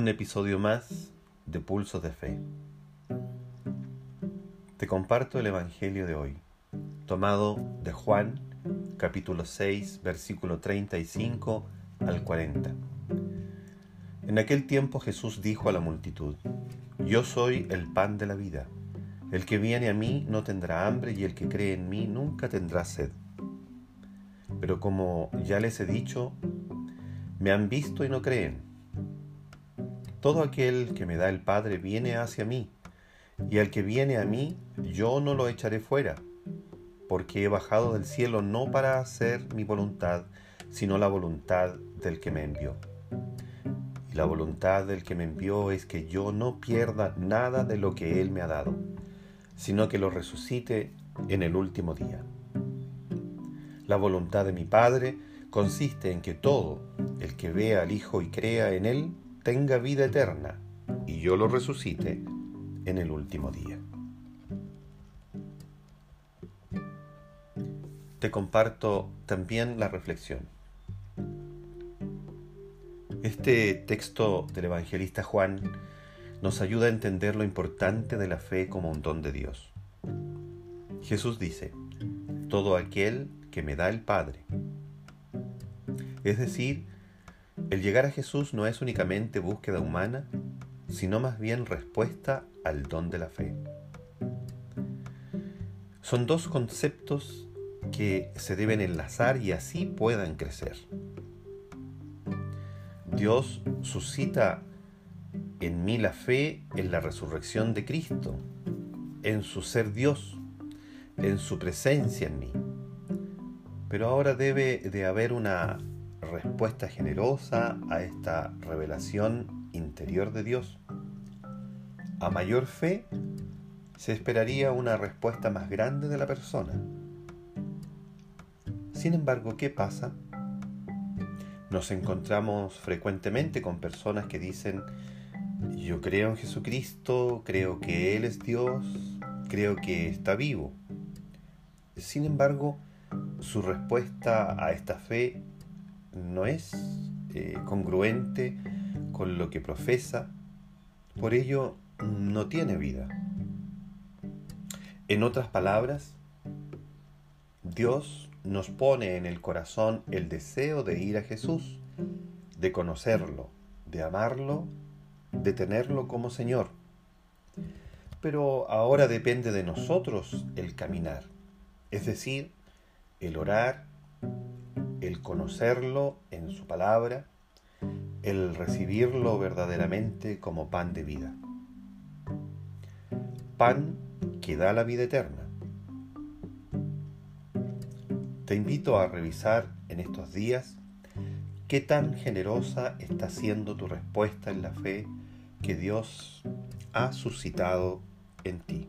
un episodio más de Pulsos de Fe. Te comparto el Evangelio de hoy, tomado de Juan, capítulo 6, versículo 35 al 40. En aquel tiempo Jesús dijo a la multitud, Yo soy el pan de la vida. El que viene a mí no tendrá hambre y el que cree en mí nunca tendrá sed. Pero como ya les he dicho, me han visto y no creen. Todo aquel que me da el Padre viene hacia mí, y al que viene a mí yo no lo echaré fuera, porque he bajado del cielo no para hacer mi voluntad, sino la voluntad del que me envió. Y la voluntad del que me envió es que yo no pierda nada de lo que Él me ha dado, sino que lo resucite en el último día. La voluntad de mi Padre consiste en que todo el que vea al Hijo y crea en Él tenga vida eterna y yo lo resucite en el último día. Te comparto también la reflexión. Este texto del evangelista Juan nos ayuda a entender lo importante de la fe como un don de Dios. Jesús dice, todo aquel que me da el Padre. Es decir, el llegar a Jesús no es únicamente búsqueda humana, sino más bien respuesta al don de la fe. Son dos conceptos que se deben enlazar y así puedan crecer. Dios suscita en mí la fe en la resurrección de Cristo, en su ser Dios, en su presencia en mí. Pero ahora debe de haber una respuesta generosa a esta revelación interior de Dios. A mayor fe, se esperaría una respuesta más grande de la persona. Sin embargo, ¿qué pasa? Nos encontramos frecuentemente con personas que dicen, yo creo en Jesucristo, creo que Él es Dios, creo que está vivo. Sin embargo, su respuesta a esta fe no es eh, congruente con lo que profesa, por ello no tiene vida. En otras palabras, Dios nos pone en el corazón el deseo de ir a Jesús, de conocerlo, de amarlo, de tenerlo como Señor. Pero ahora depende de nosotros el caminar, es decir, el orar, conocerlo en su palabra, el recibirlo verdaderamente como pan de vida. Pan que da la vida eterna. Te invito a revisar en estos días qué tan generosa está siendo tu respuesta en la fe que Dios ha suscitado en ti.